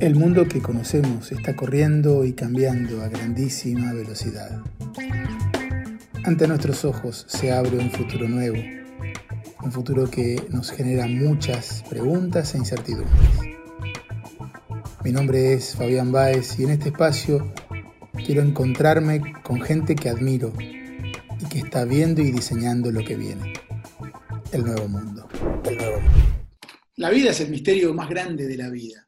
El mundo que conocemos está corriendo y cambiando a grandísima velocidad. Ante nuestros ojos se abre un futuro nuevo, un futuro que nos genera muchas preguntas e incertidumbres. Mi nombre es Fabián Báez y en este espacio quiero encontrarme con gente que admiro y que está viendo y diseñando lo que viene, el nuevo mundo. El nuevo mundo. La vida es el misterio más grande de la vida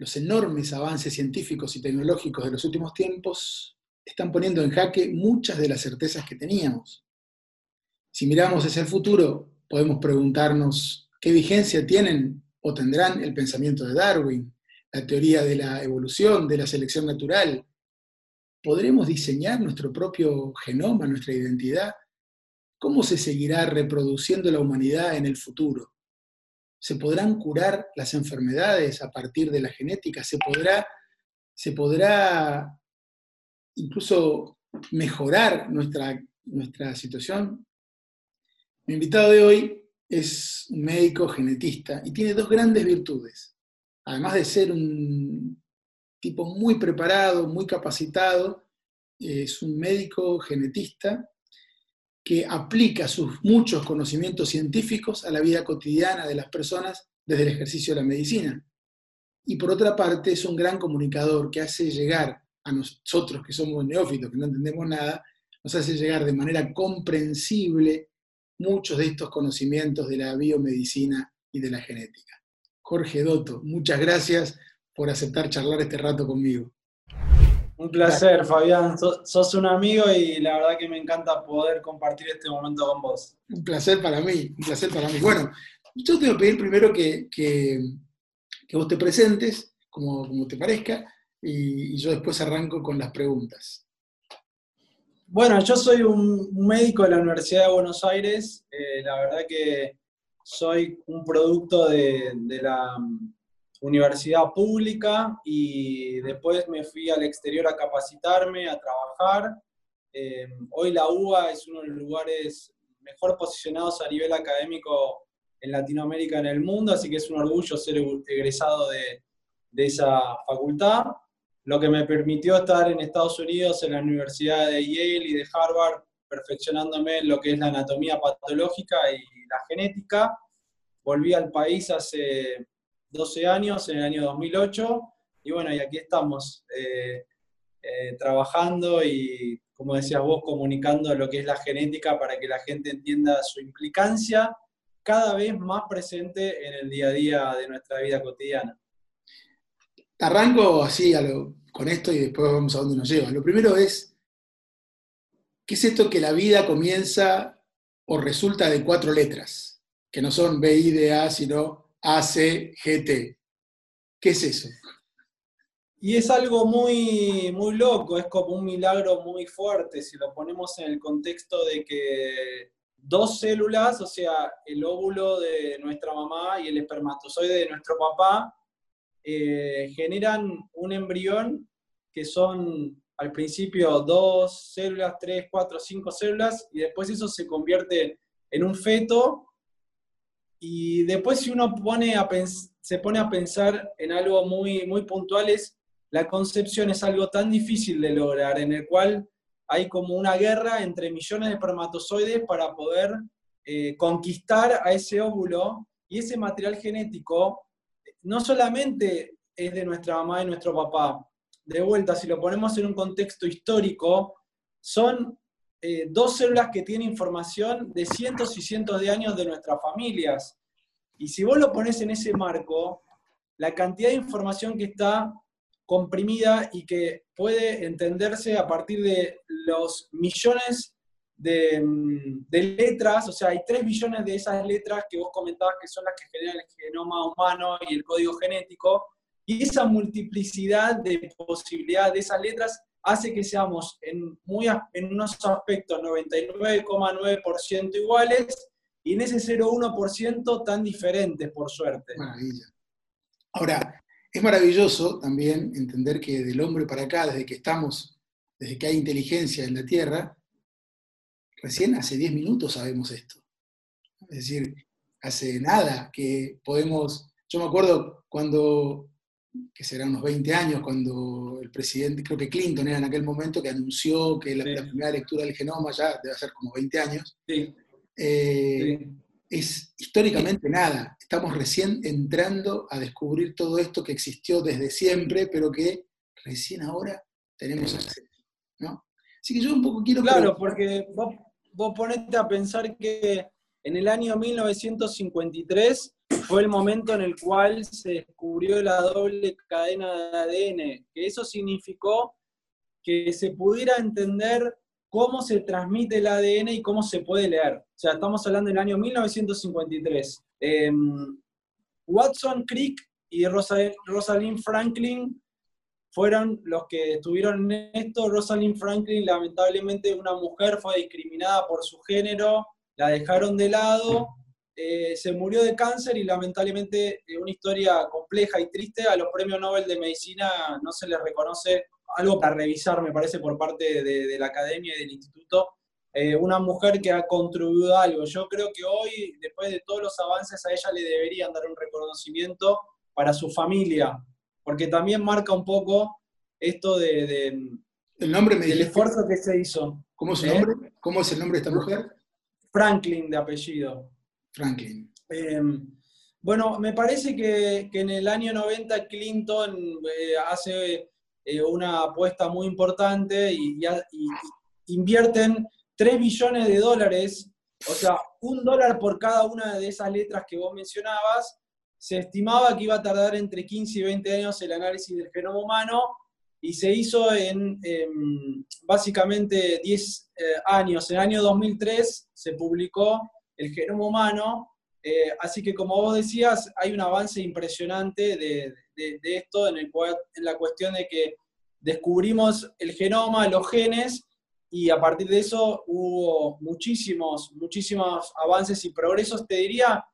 los enormes avances científicos y tecnológicos de los últimos tiempos están poniendo en jaque muchas de las certezas que teníamos. Si miramos hacia el futuro, podemos preguntarnos qué vigencia tienen o tendrán el pensamiento de Darwin, la teoría de la evolución, de la selección natural. ¿Podremos diseñar nuestro propio genoma, nuestra identidad? ¿Cómo se seguirá reproduciendo la humanidad en el futuro? ¿Se podrán curar las enfermedades a partir de la genética? ¿Se podrá, se podrá incluso mejorar nuestra, nuestra situación? Mi invitado de hoy es un médico genetista y tiene dos grandes virtudes. Además de ser un tipo muy preparado, muy capacitado, es un médico genetista que aplica sus muchos conocimientos científicos a la vida cotidiana de las personas desde el ejercicio de la medicina. Y por otra parte, es un gran comunicador que hace llegar a nosotros, que somos neófitos, que no entendemos nada, nos hace llegar de manera comprensible muchos de estos conocimientos de la biomedicina y de la genética. Jorge Dotto, muchas gracias por aceptar charlar este rato conmigo. Un placer, Fabián. Sos, un amigo y la verdad que me encanta poder compartir este momento con vos. Un placer para mí, un placer para mí. Bueno, yo te voy a pedir primero que, que, vos te presentes, como, como te parezca, y, yo después arranco con las preguntas. Bueno, yo soy un, médico de la Universidad de Buenos Aires. Eh, la verdad que soy un producto de, de la universidad pública y después me fui al exterior a capacitarme, a trabajar. Eh, hoy la UBA es uno de los lugares mejor posicionados a nivel académico en Latinoamérica, en el mundo, así que es un orgullo ser egresado de, de esa facultad, lo que me permitió estar en Estados Unidos, en la Universidad de Yale y de Harvard, perfeccionándome en lo que es la anatomía patológica y la genética. Volví al país hace 12 años, en el año 2008, y bueno, y aquí estamos eh, eh, trabajando y, como decías vos, comunicando lo que es la genética para que la gente entienda su implicancia cada vez más presente en el día a día de nuestra vida cotidiana. Arranco así con esto y después vamos a dónde nos lleva. Lo primero es, ¿qué es esto que la vida comienza o resulta de cuatro letras? Que no son B, I, D, A, sino ACGT. ¿Qué es eso? Y es algo muy, muy loco, es como un milagro muy fuerte si lo ponemos en el contexto de que dos células, o sea, el óvulo de nuestra mamá y el espermatozoide de nuestro papá, eh, generan un embrión que son al principio dos células, tres, cuatro, cinco células, y después eso se convierte en un feto y después si uno se pone a pensar en algo muy, muy puntual, es la concepción es algo tan difícil de lograr, en el cual hay como una guerra entre millones de espermatozoides para poder eh, conquistar a ese óvulo y ese material genético no solamente es de nuestra mamá y nuestro papá. De vuelta, si lo ponemos en un contexto histórico, son eh, dos células que tienen información de cientos y cientos de años de nuestras familias. Y si vos lo pones en ese marco, la cantidad de información que está comprimida y que puede entenderse a partir de los millones de, mm, de, letras, o sea, hay tres billones de esas letras que vos comentabas que son las que generan el genoma humano y el código genético, y esa multiplicidad de posibilidades de esas letras hace que seamos en, muy, en unos aspectos 99,9% iguales y en ese 0,1% tan diferentes, por suerte. Maravilla. Ahora, es maravilloso también entender que del hombre para acá, desde que estamos, desde que hay inteligencia en la Tierra, recién hace 10 minutos sabemos esto. Es decir, hace nada que podemos... Yo me acuerdo cuando que serán unos 20 años, cuando el presidente, creo que Clinton era en aquel momento, que anunció que la, primera lectura del genoma ya debe ser como 20 años. Eh, es históricamente nada. Estamos recién entrando a descubrir todo esto que existió desde siempre, pero que recién ahora tenemos acceso. ¿no? Así que yo un poco quiero... Claro, porque vos, vos ponete a pensar que en el año 1953 fue el momento en el cual se descubrió la doble cadena de ADN, que eso significó que se pudiera entender cómo se transmite el ADN y cómo se puede leer. O sea, estamos hablando del año 1953. Em, Watson Crick y Rosalind Franklin fueron los que estuvieron en esto. Rosalind Franklin, lamentablemente, una mujer fue discriminada por su género, la dejaron de lado, eh, se murió de cáncer y lamentablemente eh, una historia compleja y triste. A los premios Nobel de Medicina no se les reconoce algo para revisar, me parece, por parte de, la academia y del instituto. Eh, una mujer que ha contribuido a algo. Yo creo que hoy, después de todos los avances, a ella le deberían dar un reconocimiento para su familia, porque también marca un poco esto de, el nombre me del esfuerzo que se hizo. ¿Cómo es, el nombre? ¿Cómo es el nombre de esta mujer? Franklin de apellido. Franklin. Em, bueno, me parece que, en el año 90 Clinton eh, hace eh, una apuesta muy importante y, invierten 3 billones de dólares, o sea, un dólar por cada una de esas letras que vos mencionabas, se estimaba que iba a tardar entre 15 y 20 años el análisis del genoma humano y se hizo en, básicamente 10 eh, años. En el año 2003 se publicó el genoma humano, eh, así que como vos decías, hay un avance impresionante de, esto en, la cuestión de que descubrimos el genoma, los genes, y a partir de eso hubo muchísimos, muchísimos avances y progresos, te diría,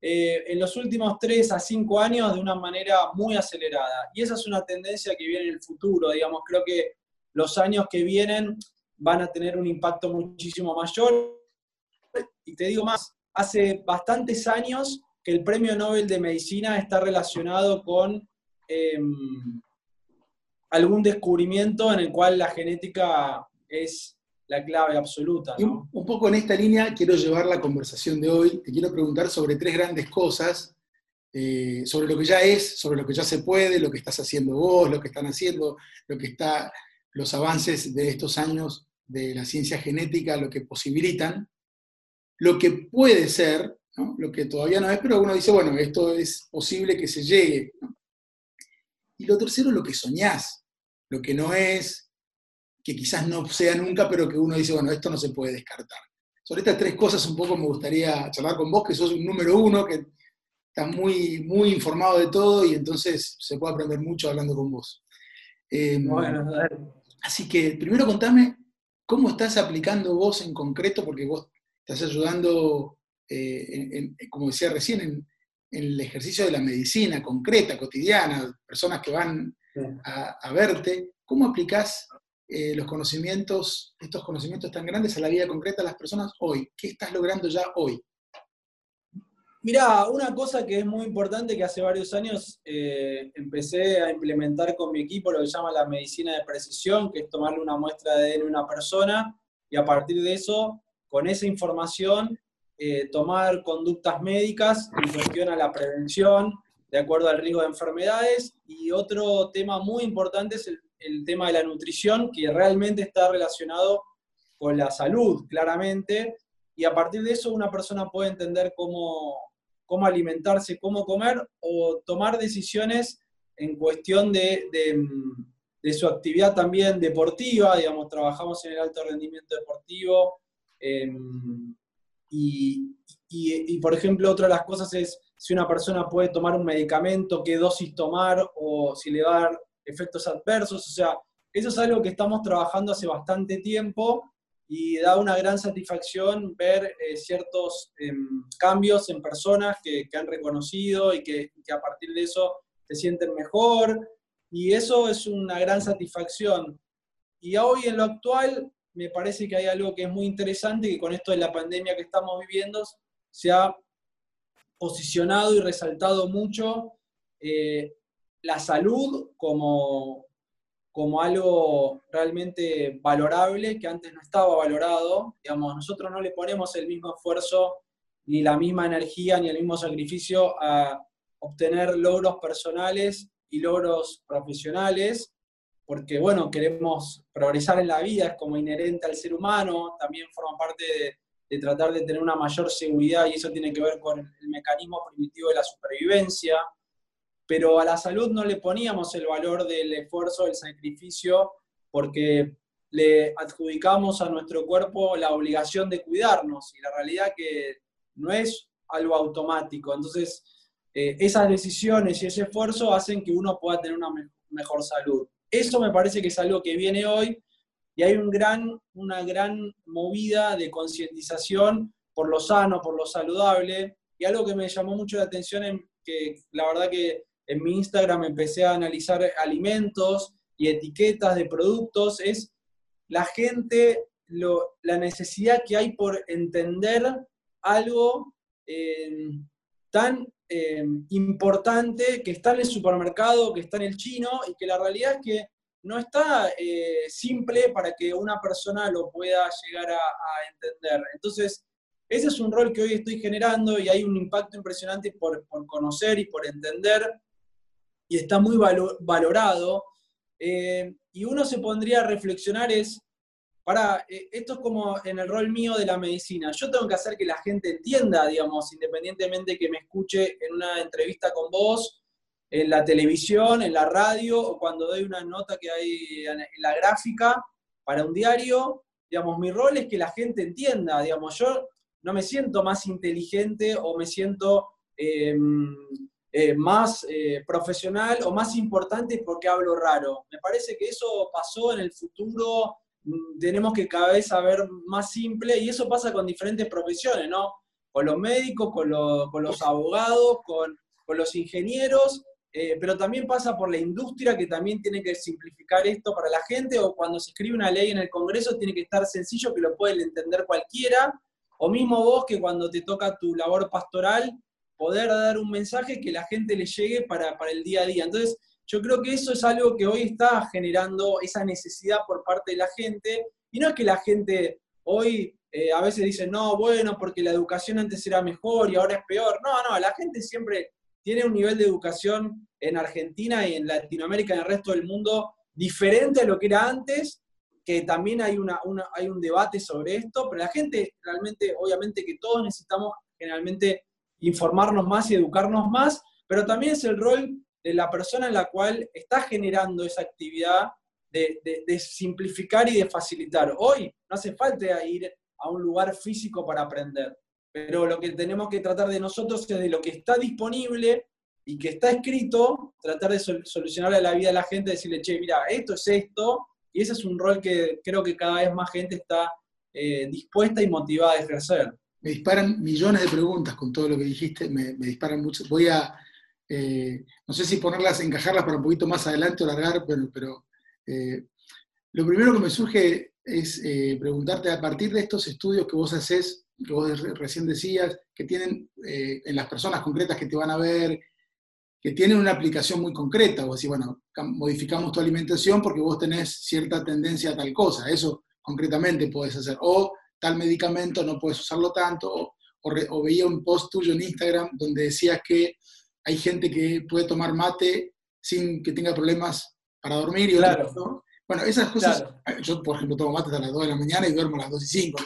eh, en los últimos 3 a 5 años de una manera muy acelerada. Y esa es una tendencia que viene en el futuro, digamos, creo que los años que vienen van a tener un impacto muchísimo mayor. Y te digo más, hace bastantes años que el Premio Nobel de Medicina está relacionado con em, algún descubrimiento en el cual la genética es la clave absoluta. un, poco en esta línea quiero llevar la conversación de hoy. Te quiero preguntar sobre tres grandes cosas, eh, sobre lo que ya es, sobre lo que ya se puede, lo que estás haciendo vos, lo que están haciendo, lo que está, los avances de estos años de la ciencia genética, lo que posibilitan, lo que puede ser, lo que todavía no es, pero uno dice, bueno, esto es posible que se llegue. Y lo tercero, lo que soñás, lo que no es, que quizás no sea nunca, pero que uno dice, bueno, esto no se puede descartar. Sobre estas tres cosas un poco me gustaría charlar con vos, que sos un número uno, que estás muy, muy informado de todo y entonces se puede aprender mucho hablando con vos. Em, bueno, así que primero contame cómo estás aplicando vos en concreto, porque vos estás ayudando, eh, como decía recién, en, el ejercicio de la medicina concreta, cotidiana, personas que van a, a verte. ¿Cómo aplicás eh, los conocimientos, estos conocimientos tan grandes a la vida concreta de las personas hoy? ¿Qué estás logrando ya hoy? Mirá, una cosa que es muy importante que hace varios años eh, empecé a implementar con mi equipo lo que se llama la medicina de precisión, que es tomarle una muestra de ADN a una persona y a partir de eso, con esa información, eh, tomar conductas médicas en cuestión a la prevención de acuerdo al riesgo de enfermedades. Y otro tema muy importante es el tema de la nutrición, que realmente está relacionado con la salud, claramente, y a partir de eso una persona puede entender cómo, cómo alimentarse, cómo comer o tomar decisiones en cuestión de, de, su actividad también deportiva, digamos, trabajamos en el alto rendimiento deportivo, em, y, y, y, por ejemplo, otra de las cosas es si una persona puede tomar un medicamento, qué dosis tomar, o si le va a dar efectos adversos, o sea, eso es algo que estamos trabajando hace bastante tiempo y da una gran satisfacción ver eh, ciertos em, cambios en personas que, han reconocido y que, a partir de eso se sienten mejor y eso es una gran satisfacción. Y hoy en lo actual me parece que hay algo que es muy interesante que con esto de la pandemia que estamos viviendo se ha posicionado y resaltado mucho eh, la salud como, como algo realmente valorable que antes no estaba valorado. Digamos, nosotros no le ponemos el mismo esfuerzo, ni la misma energía, ni el mismo sacrificio a obtener logros personales y logros profesionales, porque bueno, queremos progresar en la vida, es como inherente al ser humano, también forma parte de, de tratar de tener una mayor seguridad y eso tiene que ver con el mecanismo primitivo de la supervivencia pero a la salud no le poníamos el valor del esfuerzo, del sacrificio, porque le adjudicamos a nuestro cuerpo la obligación de cuidarnos y la realidad que no es algo automático. Entonces, eh, esas decisiones y ese esfuerzo hacen que uno pueda tener una mejor salud. Eso me parece que es algo que viene hoy y hay un gran, una gran movida de concientización por lo sano, por lo saludable. Y algo que me llamó mucho la atención es que la verdad que en mi Instagram empecé a analizar alimentos y etiquetas de productos, es la gente, la necesidad que hay por entender algo eh, tan eh, importante que está en el supermercado, que está en el chino, y que la realidad es que no está eh, simple para que una persona lo pueda llegar a, entender. Entonces, ese es un rol que hoy estoy generando y hay un impacto impresionante por, por conocer y por entender y está muy valorado. Eh, y uno se pondría a reflexionar es, para, eh, esto es como en el rol mío de la medicina, yo tengo que hacer que la gente entienda, digamos, independientemente que me escuche en una entrevista con vos, en la televisión, en la radio, o cuando doy una nota que hay en la gráfica para un diario, digamos, mi rol es que la gente entienda, digamos, yo no me siento más inteligente o me siento... Em, eh, más eh, profesional o más importante porque hablo raro. Me parece que eso pasó en el futuro, tenemos que cada vez saber más simple y eso pasa con diferentes profesiones, ¿no? Con los médicos, con, los abogados, con, los ingenieros, eh, pero también pasa por la industria que también tiene que simplificar esto para la gente o cuando se escribe una ley en el Congreso tiene que estar sencillo que lo puede entender cualquiera, o mismo vos que cuando te toca tu labor pastoral poder dar un mensaje que la gente le llegue para, el día a día. Entonces, yo creo que eso es algo que hoy está generando esa necesidad por parte de la gente, y no es que la gente hoy eh, a veces dice, no, bueno, porque la educación antes era mejor y ahora es peor. No, no, la gente siempre tiene un nivel de educación en Argentina y en Latinoamérica y en el resto del mundo diferente a lo que era antes, que también hay, una, hay un debate sobre esto, pero la gente realmente, obviamente que todos necesitamos generalmente informarnos más y educarnos más, pero también es el rol de la persona en la cual está generando esa actividad de, simplificar y de facilitar. Hoy no hace falta ir a un lugar físico para aprender, pero lo que tenemos que tratar de nosotros es de lo que está disponible y que está escrito, tratar de solucionarle la vida a la gente, decirle, che, mira, esto es esto, y ese es un rol que creo que cada vez más gente está eh, dispuesta y motivada a ejercer me disparan millones de preguntas con todo lo que dijiste, me, disparan mucho. Voy a, eh, no sé si ponerlas, encajarlas para un poquito más adelante o largar, pero, eh, lo primero que me surge es eh, preguntarte a partir de estos estudios que vos haces, que vos recién decías, que tienen en las personas concretas que te van a ver, que tienen una aplicación muy concreta, o así, bueno, modificamos tu alimentación porque vos tenés cierta tendencia a tal cosa, eso concretamente podés hacer. O tal medicamento no puedes usarlo tanto, o, veía un post tuyo en Instagram donde decías que hay gente que puede tomar mate sin que tenga problemas para dormir y claro. Bueno, esas cosas, yo por ejemplo tomo mate a las 2 de la mañana y duermo a las 2 y 5.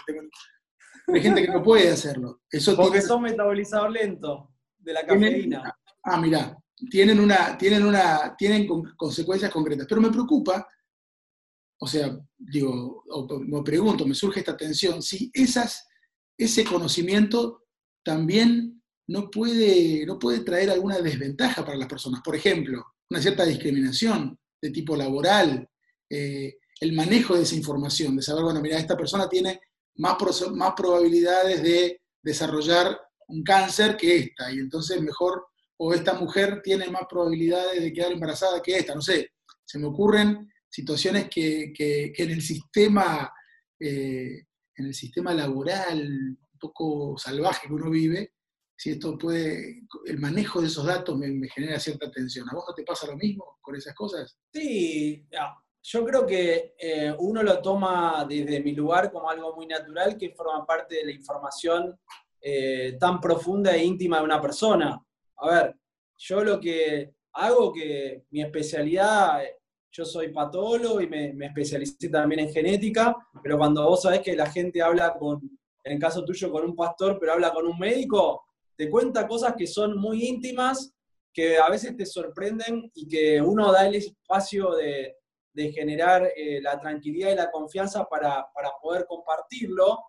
Hay gente que no puede hacerlo. Eso Porque son metabolizador lento de la cafeína. ah, mira, tienen, una, tienen, una, tienen consecuencias concretas. Pero me preocupa o sea, digo, me pregunto, me surge esta tensión, si esas, ese conocimiento también no puede, no puede traer alguna desventaja para las personas. Por ejemplo, una cierta discriminación de tipo laboral, eh, el manejo de esa información, de saber, bueno, mira, esta persona tiene más, más probabilidades de desarrollar un cáncer que esta, y entonces mejor, o esta mujer tiene más probabilidades de quedar embarazada que esta, no sé, se me ocurren situaciones que, en el sistema, eh, en el sistema laboral un poco salvaje que uno vive, si esto puede, el manejo de esos datos me, genera cierta tensión. ¿A vos no te pasa lo mismo con esas cosas? Sí, yo creo que eh, uno lo toma desde mi lugar como algo muy natural que forma parte de la información eh, tan profunda e íntima de una persona. A ver, yo lo que hago que mi especialidad, yo soy patólogo y me, me especialicé también en genética, pero cuando vos sabés que la gente habla con, en el caso tuyo, con un pastor, pero habla con un médico, te cuenta cosas que son muy íntimas, que a veces te sorprenden y que uno da el espacio de, de generar eh, la tranquilidad y la confianza para, para, poder compartirlo.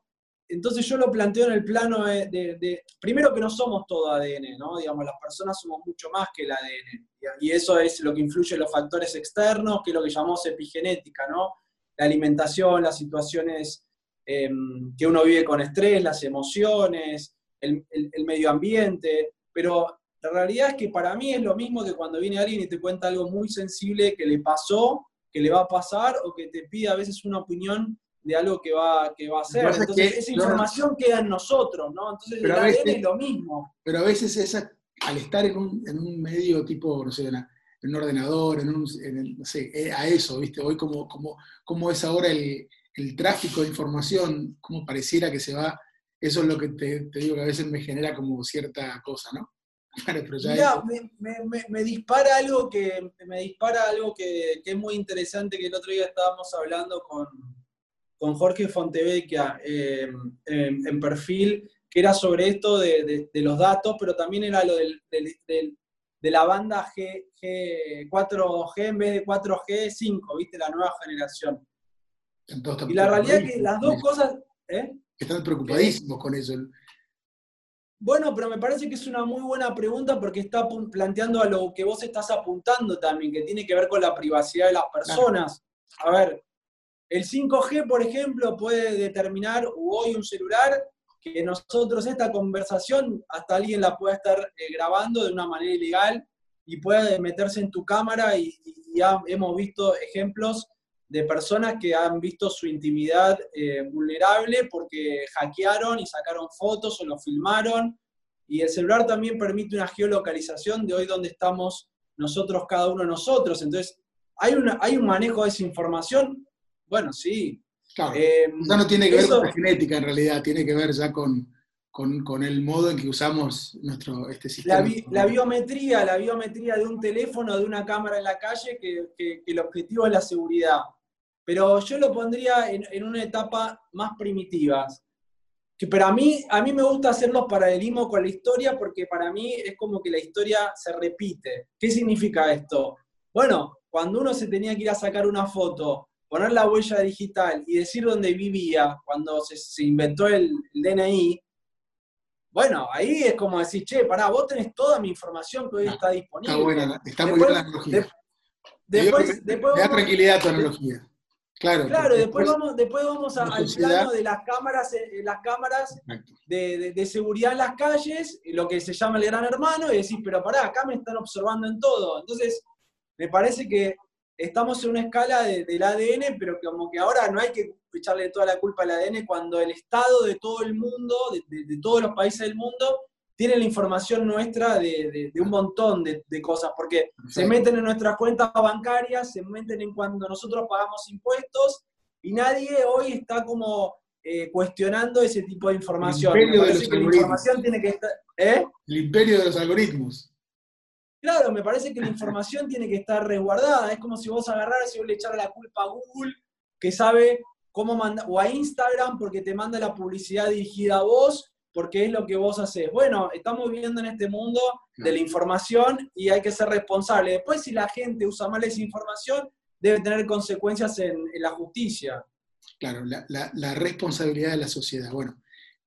Entonces yo lo planteo en el plano de, primero que no somos todo ADN, ¿no? Digamos, las personas somos mucho más que el ADN. Y eso es lo que influye en los factores externos, que es lo que llamamos epigenética, ¿no? La alimentación, las situaciones em, que uno vive con estrés, las emociones, el, el, el medio ambiente, pero la realidad es que para mí es lo mismo que cuando viene alguien y te cuenta algo muy sensible que le pasó que le va a pasar o que te pide a veces una opinión de algo que va, que va a hacer. Entonces, esa información queda en nosotros, ¿no? Entonces, el ADN es lo mismo. Pero a veces esa, al estar en un, en un medio tipo, no sé, en, un ordenador, en un, no sé, eh, a eso, ¿viste? Hoy como, como, como es ahora el, el, tráfico de información, como pareciera que se va, eso es lo que te, te digo que a veces me genera como cierta cosa, ¿no? me, dispara algo, que, me dispara algo que, es muy interesante, que el otro día estábamos hablando con, con Jorge Fontevecchia eh, en, perfil, que era sobre esto de, los datos, pero también era lo del, de la banda G, 4G en vez de 4G, 5, ¿viste? La nueva generación. y la realidad es que las dos cosas... ¿eh? Están preocupadísimos con eso. Bueno, pero me parece que es una muy buena pregunta porque está planteando a lo que vos estás apuntando también, que tiene que ver con la privacidad de las personas. A ver, el 5G, por ejemplo, puede determinar, hoy un celular, que nosotros esta conversación hasta alguien la pueda estar eh, grabando de una manera ilegal y puede meterse en tu cámara y ya hemos visto ejemplos de personas que han visto su intimidad eh, vulnerable porque hackearon y sacaron fotos o lo filmaron. Y el celular también permite una geolocalización de hoy donde estamos nosotros, cada uno de nosotros. Entonces, ¿hay, una, ¿hay un manejo de esa información? Bueno, sí. Claro. Eh, no tiene que ver con la genética en realidad, tiene que ver ya con, con, el modo en que usamos nuestro, este sistema. La, biometría, la biometría de un teléfono, de una cámara en la calle, que, que el objetivo es la seguridad pero yo lo pondría en, una etapa más primitiva. Que pero a mí, a mí me gusta hacer los paralelismos con la historia porque para mí es como que la historia se repite. ¿Qué significa esto? Bueno, cuando uno se tenía que ir a sacar una foto, poner la huella digital y decir dónde vivía, cuando se, inventó el, DNI, bueno, ahí es como decir, che, pará, vos tenés toda mi información que hoy está disponible. Está buena, está muy buena la analogía. después, después, da tranquilidad tu analogía. Claro, claro después vamos, después vamos al plano de las cámaras, eh, las cámaras de, seguridad en las calles, lo que se llama el gran hermano, y decís, pero pará, acá me están observando en todo. Entonces, me parece que estamos en una escala del ADN, pero como que ahora no hay que echarle toda la culpa al ADN cuando el Estado de todo el mundo, de todos los países del mundo, tiene la información nuestra de, un montón de, cosas, porque se meten en nuestras cuentas bancarias, se meten en cuando nosotros pagamos impuestos, y nadie hoy está como eh, cuestionando ese tipo de información. El imperio de los algoritmos. La información tiene que estar, ¿eh? El imperio de los algoritmos. Claro, me parece que la información tiene que estar resguardada. Es como si vos agarraras y vos le echaras la culpa a Google, que sabe cómo mandar, o a Instagram, porque te manda la publicidad dirigida a vos, porque es lo que vos haces. Bueno, estamos viviendo en este mundo de la información y hay que ser responsable. Después, si la gente usa mal esa información, debe tener consecuencias en, la justicia. Claro, la, responsabilidad de la sociedad. Bueno,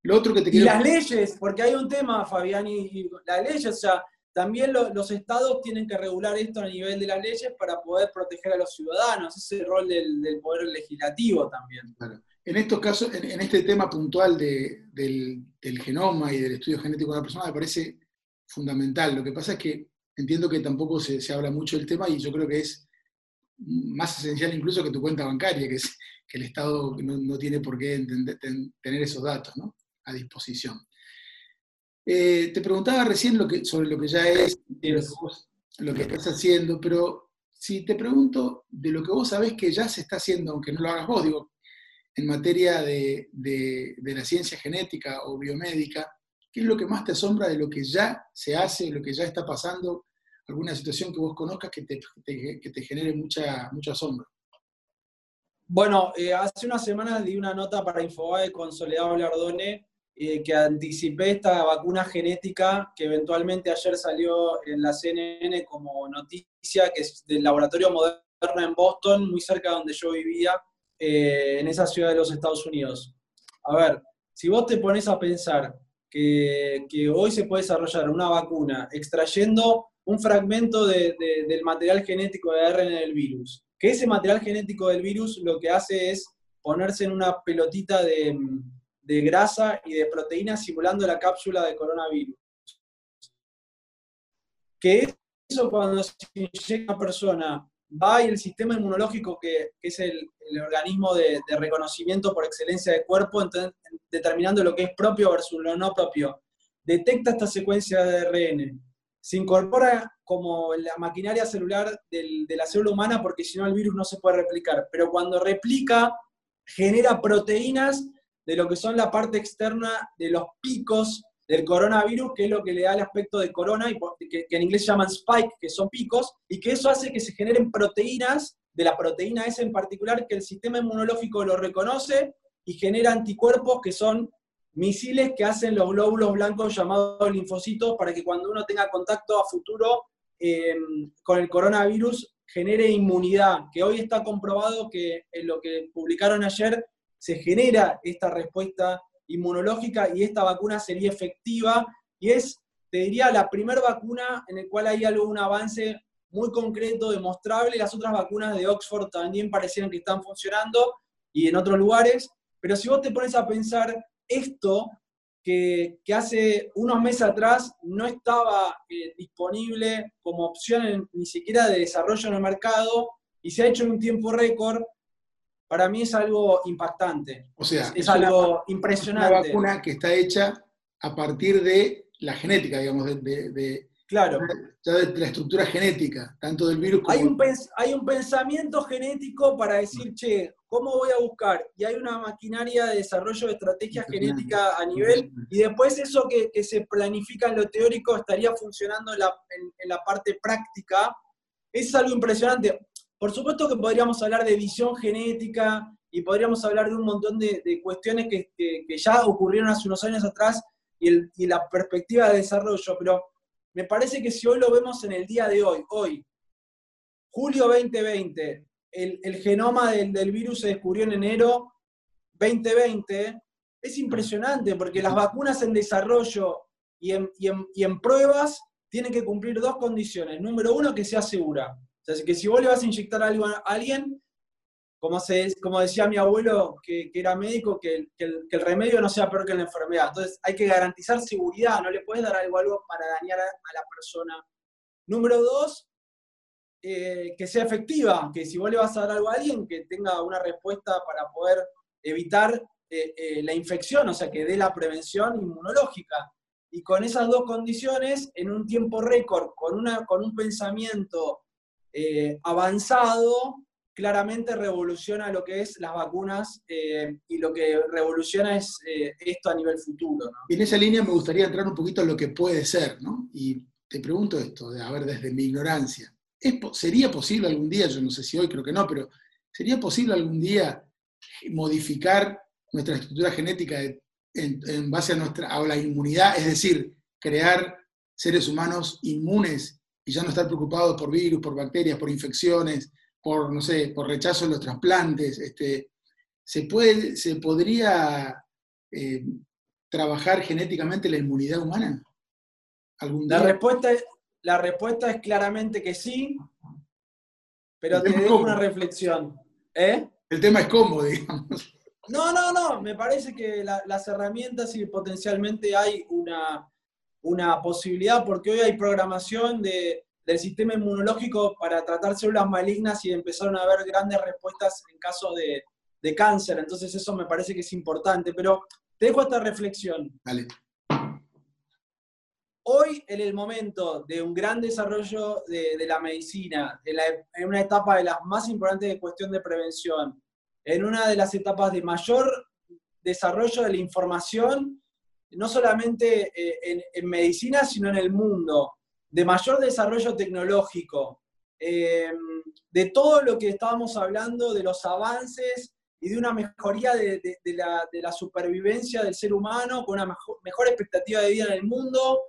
lo otro que te quiero... Y las leyes, porque hay un tema, Fabián, y, las leyes, o sea, también los estados tienen que regular esto a nivel de las leyes para poder proteger a los ciudadanos. Ese es el rol del, del poder legislativo también. Claro. En estos casos, en, este tema puntual del, genoma y del estudio genético de la persona, me parece fundamental. Lo que pasa es que entiendo que tampoco se, habla mucho del tema y yo creo que es más esencial incluso que tu cuenta bancaria, que es que el Estado no, tiene por qué tener esos datos a disposición. Eh, te preguntaba recién lo que, sobre lo que ya es, lo que estás haciendo, pero si te pregunto de lo que vos sabés que ya se está haciendo, aunque no lo hagas vos, digo, en materia de, la ciencia genética o biomédica, ¿qué es lo que más te asombra de lo que ya se hace, lo que ya está pasando? ¿Alguna situación que vos conozcas que te, genere mucha, asombro? Bueno, eh, hace unas semanas di una nota para Infobae con Soledad Olardone eh, que anticipé esta vacuna genética que eventualmente ayer salió en la CNN como noticia, que es del laboratorio Moderna en Boston, muy cerca de donde yo vivía, eh, en esa ciudad de los Estados Unidos. A ver, si vos te pones a pensar que, hoy se puede desarrollar una vacuna extrayendo un fragmento del material genético de ARN del virus, que ese material genético del virus lo que hace es ponerse en una pelotita de, grasa y de proteína simulando la cápsula de coronavirus. Que eso cuando se inyecta una persona va y el sistema inmunológico, que, es el, organismo de, reconocimiento por excelencia de cuerpo, determinando lo que es propio versus lo no propio, detecta esta secuencia de ARN se incorpora como la maquinaria celular de la célula humana porque si no el virus no se puede replicar. Pero cuando replica, genera proteínas de lo que son la parte externa de los picos del coronavirus, que es lo que le da el aspecto de corona, y que, en inglés llaman spike, que son picos, y que eso hace que se generen proteínas, de la proteína S en particular, que el sistema inmunológico lo reconoce y genera anticuerpos que son misiles que hacen los glóbulos blancos llamados linfocitos para que cuando uno tenga contacto a futuro eh, con el coronavirus genere inmunidad, que hoy está comprobado que en lo que publicaron ayer se genera esta respuesta inmunológica y esta vacuna sería efectiva y es, te diría, la primera vacuna en la cual hay algún avance muy concreto, demostrable. Las otras vacunas de Oxford también parecieron que están funcionando y en otros lugares, pero si vos te pones a pensar esto que, hace unos meses atrás no estaba eh, disponible como opción ni siquiera de desarrollo en el mercado y se ha hecho en un tiempo récord, para mí es algo impactante. O sea, es, algo impresionante. Una vacuna que está hecha a partir de la genética, digamos, de, claro. de la estructura genética, tanto del virus como... Hay un, hay un pensamiento genético para decir, che, ¿Cómo voy a buscar? Y hay una maquinaria de desarrollo de estrategias genéticas a nivel, y después eso que, se planifica en lo teórico estaría funcionando en la, parte práctica. Es algo impresionante. Por supuesto que podríamos hablar de visión genética y podríamos hablar de un montón de, cuestiones que, ya ocurrieron hace unos años atrás y, y la perspectiva de desarrollo, pero me parece que si hoy lo vemos en el día de hoy, hoy, julio 2020, el, genoma del, virus se descubrió en enero 2020, es impresionante porque las vacunas en desarrollo y en, pruebas tienen que cumplir dos condiciones. Número uno, que sea segura. O sea, que si vos le vas a inyectar algo a alguien, como, se, como decía mi abuelo, que, era médico, que, el, remedio no sea peor que la enfermedad. Entonces hay que garantizar seguridad, no le puedes dar algo, algo para dañar a, a la persona. Número dos, eh, que sea efectiva, que si vos le vas a dar algo a alguien, que tenga una respuesta para poder evitar eh, eh, la infección, o sea, que dé la prevención inmunológica. Y con esas dos condiciones, en un tiempo récord, con, una, con un pensamiento avanzado, claramente revoluciona lo que es las vacunas y lo que revoluciona es esto a nivel futuro. En esa línea me gustaría entrar un poquito en lo que puede ser, ¿no? Y te pregunto esto, a ver, desde mi ignorancia. ¿Sería posible algún día, yo no sé si hoy, creo que no, pero ¿sería posible algún día modificar nuestra estructura genética en, base a, nuestra, a la inmunidad? Es decir, crear seres humanos inmunes y ya no estar preocupados por virus, por bacterias, por infecciones, por, no sé, por rechazo de los trasplantes. Este, ¿se, puede, ¿Se podría eh, trabajar genéticamente la inmunidad humana? ¿Algún día? La respuesta es, la respuesta es claramente que sí, pero te dejo una reflexión. ¿Eh? El tema es cómo, digamos. No, no, no, me parece que las herramientas y potencialmente hay una, una posibilidad, porque hoy hay programación de, del sistema inmunológico para tratar células malignas y empezaron a haber grandes respuestas en caso de, de cáncer. Entonces eso me parece que es importante, pero te dejo esta reflexión. Dale. hoy en el momento de un gran desarrollo de, la medicina, en, una etapa de las más importantes de cuestión de prevención, en una de las etapas de mayor desarrollo de la información, no solamente eh, en, medicina, sino en el mundo, de mayor desarrollo tecnológico, eh, de todo lo que estábamos hablando, de los avances y de una mejoría de, la, supervivencia del ser humano, con una mejor, expectativa de vida en el mundo,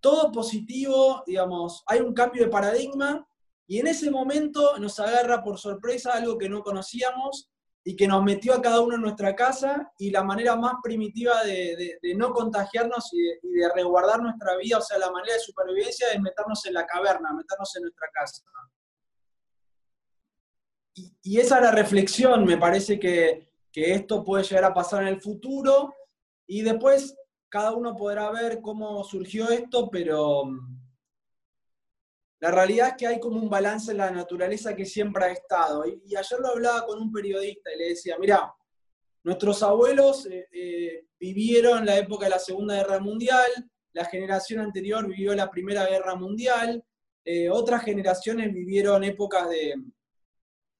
todo positivo, digamos, hay un cambio de paradigma y en ese momento nos agarra por sorpresa algo que no conocíamos y que nos metió a cada uno en nuestra casa y la manera más primitiva de, no contagiarnos y, de, resguardar nuestra vida, o sea, la manera de supervivencia es meternos en la caverna, meternos en nuestra casa. Y, esa es la reflexión, me parece que, que esto puede llegar a pasar en el futuro y después cada uno podrá ver cómo surgió esto, pero la realidad es que hay como un balance en la naturaleza que siempre ha estado. Y, ayer lo hablaba con un periodista y le decía, mira, nuestros abuelos eh, eh, vivieron la época de la Segunda Guerra Mundial, la generación anterior vivió la Primera Guerra Mundial, eh, otras generaciones vivieron épocas de,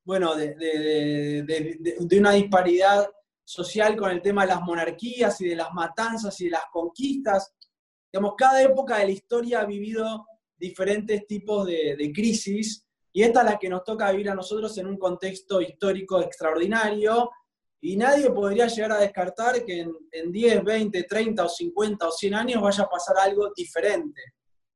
bueno, de, de, una disparidad social con el tema de las monarquías y de las matanzas y de las conquistas. Digamos, cada época de la historia ha vivido diferentes tipos de, crisis y esta es la que nos toca vivir a nosotros en un contexto histórico extraordinario y nadie podría llegar a descartar que en, 10, 20, 30 o 50 o 100 años vaya a pasar algo diferente.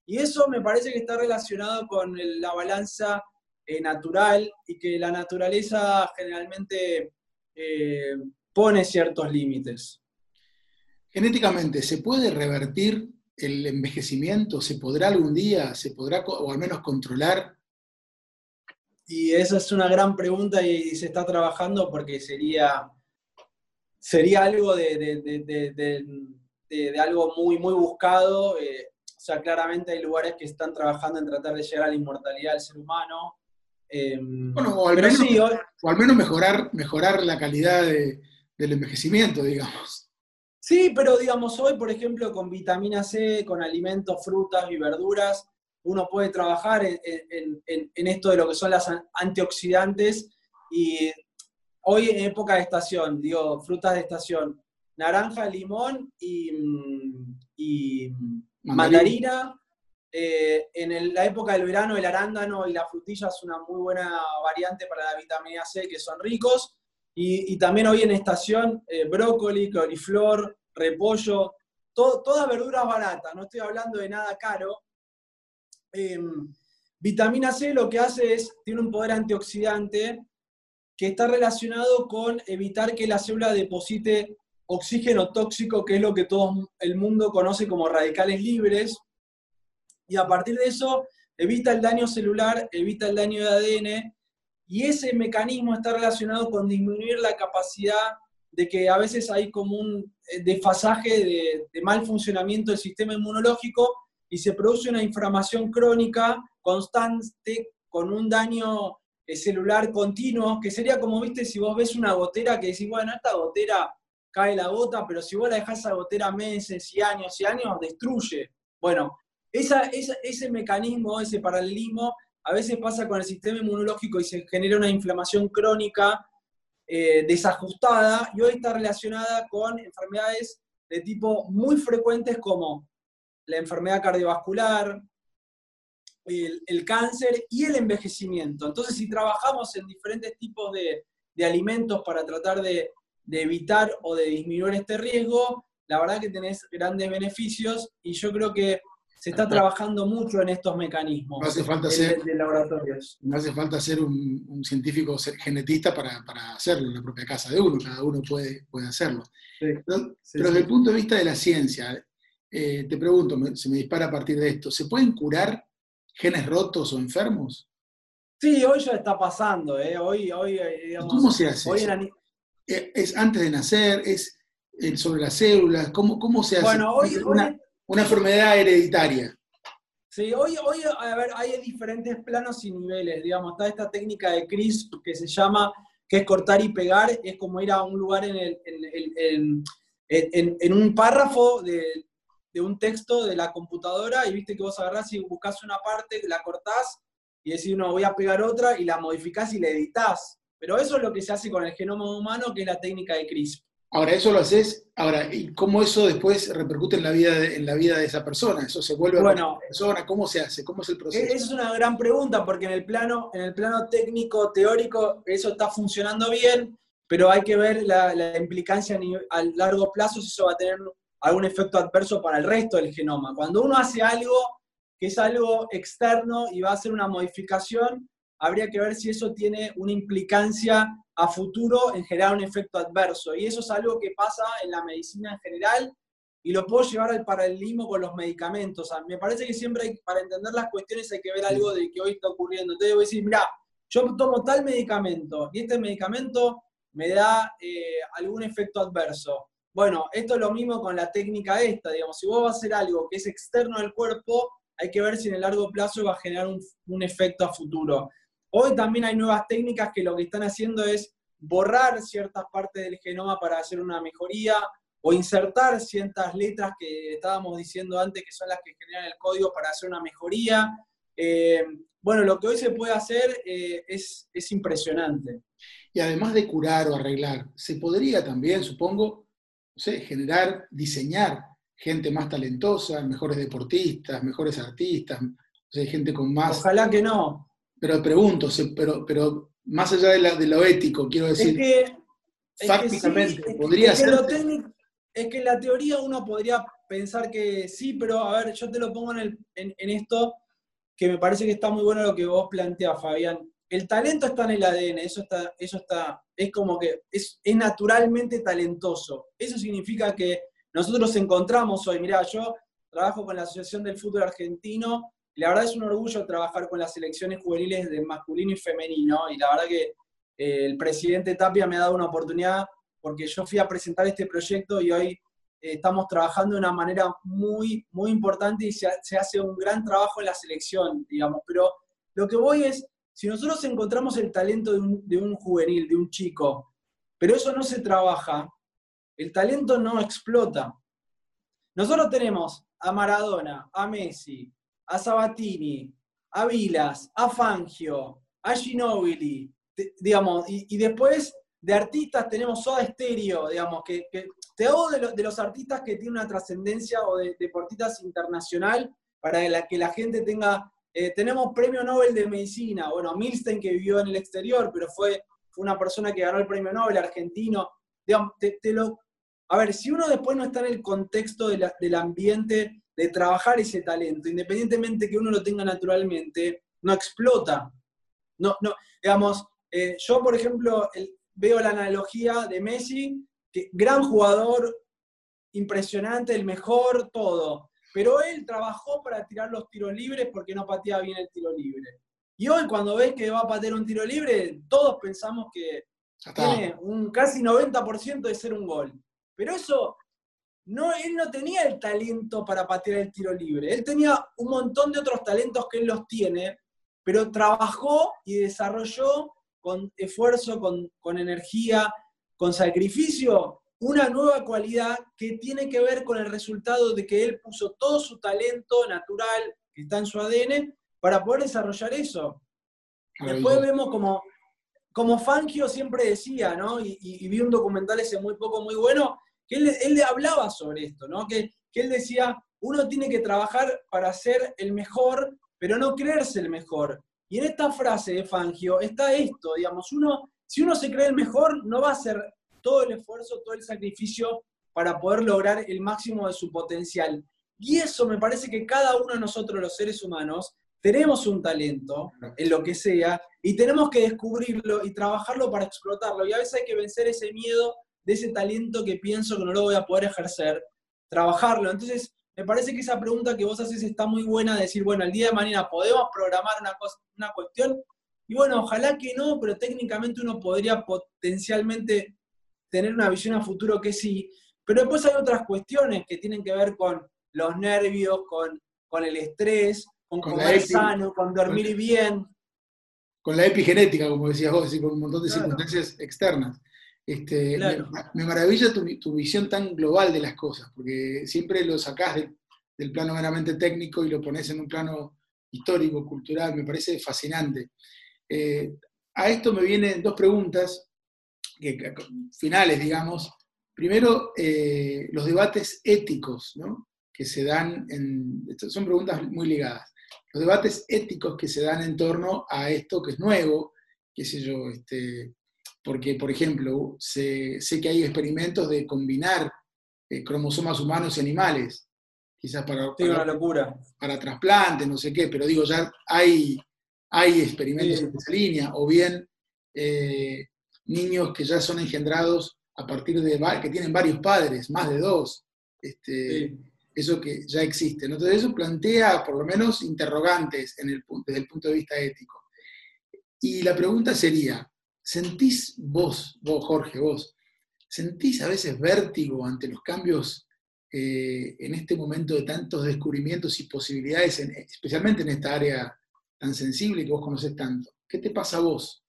Y eso me parece que está relacionado con la balanza eh, natural y que la naturaleza generalmente eh, pone ciertos límites. Genéticamente, ¿se puede revertir el envejecimiento? ¿Se podrá algún día, se podrá o al menos controlar? Y esa es una gran pregunta y se está trabajando porque sería, sería algo de, algo muy, muy buscado. Eh, o sea, claramente hay lugares que están trabajando en tratar de llegar a la inmortalidad del ser humano. Em, bueno, o al, menos, o al menos mejorar, mejorar la calidad del envejecimiento, digamos. Sí, pero digamos, hoy, por ejemplo, con vitamina C, con alimentos, frutas y verduras, uno puede trabajar en, esto de lo que son las antioxidantes y hoy en época de estación, digo, frutas de estación, naranja, limón y, mandarina. Eh, en la época del verano el arándano y la frutilla es una muy buena variante para la vitamina C, que son ricos. Y, también hoy en estación, eh, brócoli, coliflor, repollo, todas verduras baratas, no estoy hablando de nada caro. Em, vitamina C lo que hace es, tiene un poder antioxidante que está relacionado con evitar que la célula deposite oxígeno tóxico, que es lo que todo el mundo conoce como radicales libres, y a partir de eso evita el daño celular, evita el daño de ADN, y ese mecanismo está relacionado con disminuir la capacidad de que a veces hay como un eh, desfasaje de, mal funcionamiento del sistema inmunológico y se produce una inflamación crónica constante con un daño eh, celular continuo, que sería como, viste, si vos ves una gotera que decís, bueno, esta gotera cae la gota, pero si vos la dejás a gotera meses y años y años, destruye. Bueno, esa, ese mecanismo, ese paralelismo, a veces pasa con el sistema inmunológico y se genera una inflamación crónica eh, desajustada y hoy está relacionada con enfermedades de tipo muy frecuentes como la enfermedad cardiovascular, el, cáncer y el envejecimiento. Entonces, si trabajamos en diferentes tipos de, alimentos para tratar de, de, evitar o de disminuir este riesgo, la verdad que tenés grandes beneficios y yo creo que se está trabajando mucho en estos mecanismos no hace falta ser, de, laboratorios. No hace falta ser un, científico genetista para, hacerlo en la propia casa de uno, cada uno puede, puede hacerlo. pero, desde el punto de vista de la ciencia, eh, te pregunto, se me dispara a partir de esto, ¿se pueden curar genes rotos o enfermos? Sí, hoy ya está pasando, ¿eh? hoy, hoy eh, ¿Cómo se hace? Eh, ¿Es antes de nacer? ¿Es sobre las células? ¿Cómo, cómo se hace? Bueno, hoy, una enfermedad hereditaria. Sí, hoy, hoy a ver, hay diferentes planos y niveles, digamos, está esta técnica de CRISP que se llama, que es cortar y pegar, es como ir a un lugar en, el, en, en, un párrafo de, un texto de la computadora y viste que vos agarrás y buscas una parte, la cortás y decís, no, voy a pegar otra y la modificás y la editás. Pero eso es lo que se hace con el genoma humano, que es la técnica de CRISPR. Ahora, eso lo haces, ahora, ¿y cómo eso después repercute en la vida de, en la vida de esa persona? ¿Eso se vuelve bueno, a la persona? ¿Cómo se hace? ¿Cómo es el proceso? Esa es una gran pregunta, porque en el plano, en el plano técnico, teórico, eso está funcionando bien, pero hay que ver la, implicancia a largo plazo si eso va a tener algún efecto adverso para el resto del genoma. Cuando uno hace algo que es algo externo y va a hacer una modificación, habría que ver si eso tiene una implicancia a futuro en generar un efecto adverso. Y eso es algo que pasa en la medicina en general y lo puedo llevar al paralelismo con los medicamentos. me parece que siempre hay, para entender las cuestiones hay que ver algo de que hoy está ocurriendo. Entonces voy a decir, mira, yo tomo tal medicamento y este medicamento me da eh, algún efecto adverso. Bueno, esto es lo mismo con la técnica esta, digamos, si vos vas a hacer algo que es externo al cuerpo, hay que ver si en el largo plazo va a generar un, un efecto a futuro. Hoy también hay nuevas técnicas que lo que están haciendo es borrar ciertas partes del genoma para hacer una mejoría o insertar ciertas letras que estábamos diciendo antes que son las que generan el código para hacer una mejoría. Eh, bueno, lo que hoy se puede hacer eh, es, es impresionante. Y además de curar o arreglar, se podría también, supongo, no sé, generar, diseñar gente más talentosa, mejores deportistas, mejores artistas, gente con más... Ojalá que no pero pregunto, pero, pero más allá de, lo ético, quiero decir, es que, fácticamente, podría ser. es que en la teoría uno podría pensar que sí, pero a ver, yo te lo pongo en, esto, que me parece que está muy bueno lo que vos planteas, Fabián. El talento está en el ADN, eso está, eso está, es como que es, es naturalmente talentoso. Eso significa que nosotros encontramos hoy, mirá, yo trabajo con la Asociación del Fútbol Argentino la verdad es un orgullo trabajar con las selecciones juveniles de masculino y femenino, y la verdad que eh, el presidente Tapia me ha dado una oportunidad porque yo fui a presentar este proyecto y hoy eh, estamos trabajando de una manera muy, muy importante y se, hace un gran trabajo en la selección, digamos. Pero lo que voy es, si nosotros encontramos el talento de un, de un juvenil, de un chico, pero eso no se trabaja, el talento no explota. Nosotros tenemos a Maradona, a Messi, a Sabatini, a Vilas, a Fangio, a Ginobili, digamos, y, después de artistas tenemos Soda Stereo, digamos, que, te hago de, los artistas que tienen una trascendencia o de deportistas internacional para que la gente tenga, eh, tenemos premio Nobel de Medicina, bueno, Milstein que vivió en el exterior, pero fue, fue una persona que ganó el premio Nobel argentino, digamos, te, lo, a ver, si uno después no está en el contexto del ambiente de trabajar ese talento, independientemente que uno lo tenga naturalmente, no explota. No, no, digamos, eh, yo, por ejemplo, veo la analogía de Messi, que gran jugador, impresionante, el mejor, todo. Pero él trabajó para tirar los tiros libres porque no pateaba bien el tiro libre. Y hoy cuando ves que va a patear un tiro libre, todos pensamos que tiene un casi 90% de ser un gol. Pero eso no, él no tenía el talento para patear el tiro libre. Él tenía un montón de otros talentos que él los tiene, pero trabajó y desarrolló con esfuerzo, con, energía, con sacrificio, una nueva cualidad que tiene que ver con el resultado de que él puso todo su talento natural que está en su ADN para poder desarrollar eso. Después vemos como, como Fangio siempre decía, ¿no? Y, vi un documental ese muy poco, muy bueno, que él, le hablaba sobre esto, ¿no? Que, él decía, uno tiene que trabajar para ser el mejor, pero no creerse el mejor. Y en esta frase de Fangio está esto, digamos, uno, si uno se cree el mejor, no va a hacer todo el esfuerzo, todo el sacrificio para poder lograr el máximo de su potencial. Y eso me parece que cada uno de nosotros, los seres humanos, tenemos un talento en lo que sea y tenemos que descubrirlo y trabajarlo para explotarlo. Y a veces hay que vencer ese miedo de ese talento que pienso que no lo voy a poder ejercer, trabajarlo. Entonces, me parece que esa pregunta que vos haces está muy buena, de decir, bueno, el día de mañana podemos programar una, cosa, una cuestión, y bueno, ojalá que no, pero técnicamente uno podría potencialmente tener una visión a futuro que sí, pero después hay otras cuestiones que tienen que ver con los nervios, con, con el estrés, con, comer sano, con dormir bien. Con la epigenética, como decías vos, y con un montón de circunstancias externas. Este, me, maravilla tu, visión tan global de las cosas, porque siempre lo sacás del plano meramente técnico y lo pones en un plano histórico, cultural, me parece fascinante. Eh, a esto me vienen dos preguntas, que, finales, digamos. Primero, eh, los debates éticos, ¿no? que se dan, en, son preguntas muy ligadas, los debates éticos que se dan en torno a esto que es nuevo, qué sé yo, este, porque, por ejemplo, sé que hay experimentos de combinar eh, cromosomas humanos y animales, quizás para, para, locura. para trasplantes, no sé qué, pero digo, ya hay, hay experimentos en esa línea, o bien eh, niños que ya son engendrados a partir de, que tienen varios padres, más de dos. Este, eso que ya existe. Entonces eso plantea por lo menos interrogantes en el, desde el punto de vista ético. Y la pregunta sería, ¿sentís vos, vos Jorge, vos, sentís a veces vértigo ante los cambios eh, en este momento de tantos descubrimientos y posibilidades, especialmente en esta área tan sensible que vos conocés tanto? ¿Qué te pasa a vos?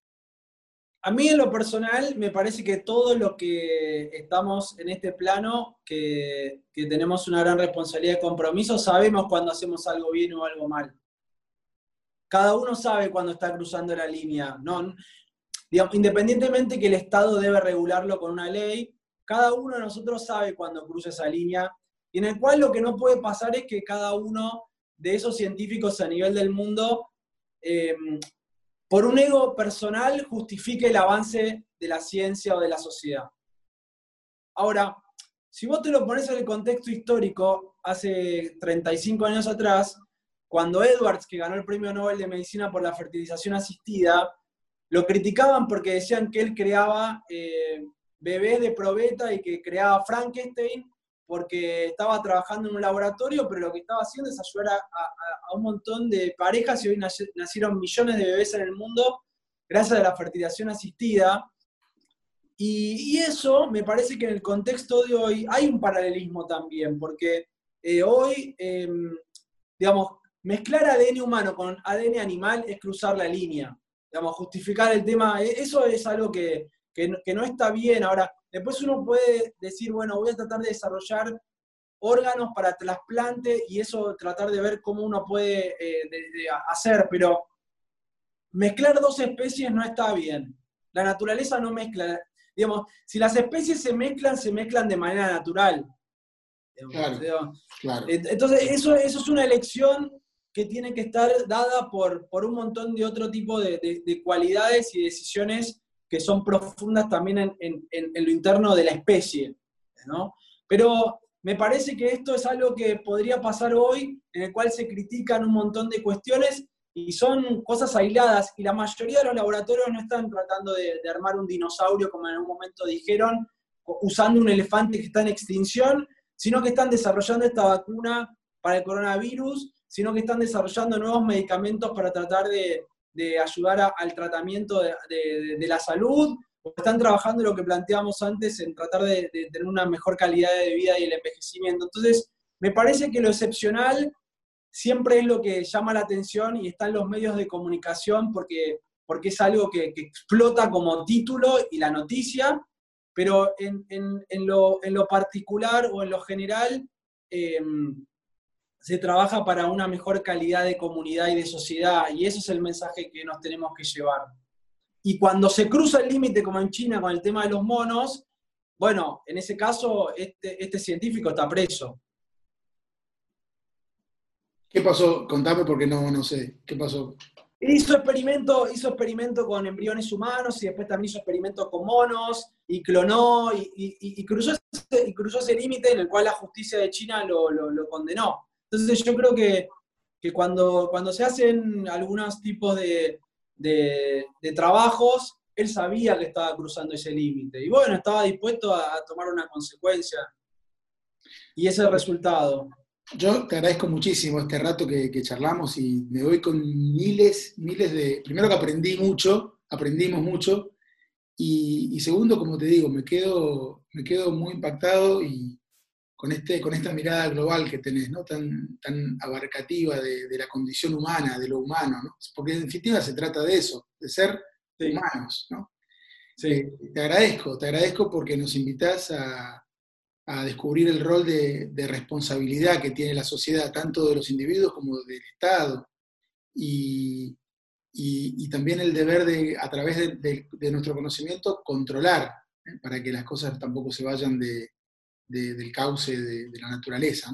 A mí en lo personal me parece que todos los que estamos en este plano, que, tenemos una gran responsabilidad y compromiso, sabemos cuando hacemos algo bien o algo mal. Cada uno sabe cuando está cruzando la línea. ¿no? independientemente que el Estado debe regularlo con una ley, cada uno de nosotros sabe cuando cruza esa línea, y en el cual lo que no puede pasar es que cada uno de esos científicos a nivel del mundo eh, por un ego personal justifique el avance de la ciencia o de la sociedad. Ahora, si vos te lo pones en el contexto histórico, hace 35 años atrás, cuando Edwards, que ganó el Premio Nobel de Medicina por la fertilización asistida, lo criticaban porque decían que él creaba eh, bebés de probeta y que creaba Frankenstein porque estaba trabajando en un laboratorio, pero lo que estaba haciendo es ayudar a, un montón de parejas y hoy nacieron millones de bebés en el mundo gracias a la fertilización asistida. Y, eso me parece que en el contexto de hoy hay un paralelismo también, porque eh, hoy, em, digamos, mezclar ADN humano con ADN animal es cruzar la línea. Digamos, justificar el tema, e, eso es algo que, que no está bien. Ahora, Después uno puede decir, bueno, voy a tratar de desarrollar órganos para trasplante y eso tratar de ver cómo uno puede eh, hacer, pero mezclar dos especies no está bien. La naturaleza no mezcla. Digamos, si las especies se mezclan, se mezclan de manera natural. Entonces, eso, eso es una elección que tiene que estar dada por, por un montón de otro tipo de, de cualidades y decisiones que son profundas también en, lo interno de la especie, ¿no? Pero me parece que esto es algo que podría pasar hoy, en el cual se critican un montón de cuestiones y son cosas aisladas, y la mayoría de los laboratorios no están tratando de, de armar un dinosaurio, como en algún momento dijeron, usando un elefante que está en extinción, sino que están desarrollando esta vacuna para el coronavirus, sino que están desarrollando nuevos medicamentos para tratar de, de ayudar al tratamiento de, la salud, o están trabajando en lo que planteamos antes, en tratar de, tener una mejor calidad de vida y el envejecimiento. Entonces, me parece que lo excepcional siempre es lo que llama la atención y está en los medios de comunicación porque, porque es algo que, explota como título y la noticia, pero en, lo, particular o en lo general, eh, se trabaja para una mejor calidad de comunidad y de sociedad, y ese es el mensaje que nos tenemos que llevar. Y cuando se cruza el límite, como en China, con el tema de los monos, bueno, en ese caso, este, este científico está preso. ¿Qué pasó? Contame porque no, no sé. ¿Qué pasó? Hizo experimento, hizo experimento con embriones humanos y después también hizo experimento con monos y clonó y, cruzó, ese, y cruzó ese límite en el cual la justicia de China lo, lo condenó. Entonces yo creo que, cuando, cuando se hacen algunos tipos de, trabajos, él sabía que estaba cruzando ese límite. Y bueno, estaba dispuesto a, tomar una consecuencia. Y ese es el resultado. Yo te agradezco muchísimo este rato que, charlamos y me voy con miles, miles de... Primero que aprendí mucho, aprendimos mucho, y, y segundo, como te digo, me quedo, me quedo muy impactado y, con, este, con esta mirada global que tenés, ¿no? tan, tan abarcativa de, la condición humana, de lo humano, ¿no? porque en definitiva se trata de eso, de ser humanos. ¿no? Eh, te agradezco, te agradezco porque nos invitas a, a descubrir el rol de, responsabilidad que tiene la sociedad, tanto de los individuos como del Estado, y, también el deber de, a través de, nuestro conocimiento, controlar, ¿eh? para que las cosas tampoco se vayan del cauce de, la naturaleza.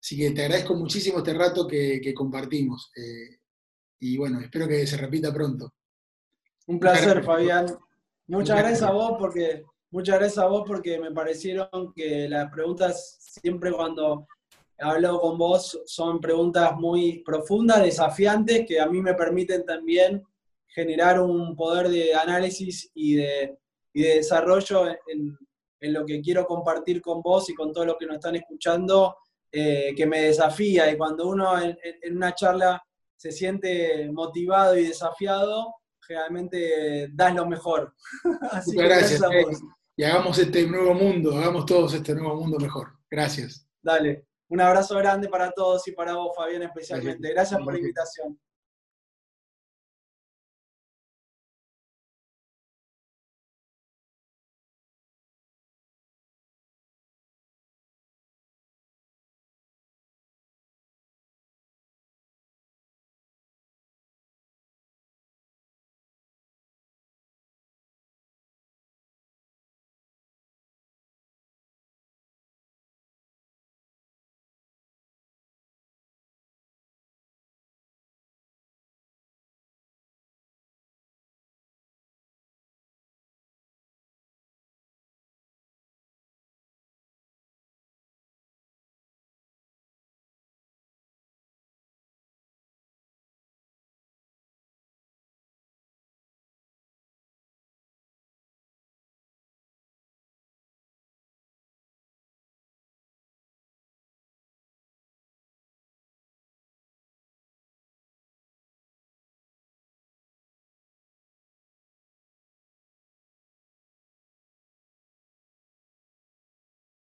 Así que te agradezco muchísimo este rato que, compartimos. Eh, y bueno, espero que se repita pronto. Un placer, Fabián. Muchas gracias a vos porque muchas gracias a vos porque me parecieron que las preguntas siempre cuando hablo con vos son preguntas muy profundas, desafiantes, que a mí me permiten también generar un poder de análisis y de, desarrollo en, lo que quiero compartir con vos y con todos los que nos están escuchando, eh, que me desafía. Y cuando uno en, una charla se siente motivado y desafiado, realmente das lo mejor. Así gracias. gracias y hagamos este nuevo mundo, hagamos todos este nuevo mundo mejor. Gracias. Dale. Un abrazo grande para todos y para vos, Fabián, especialmente. Gracias por la invitación.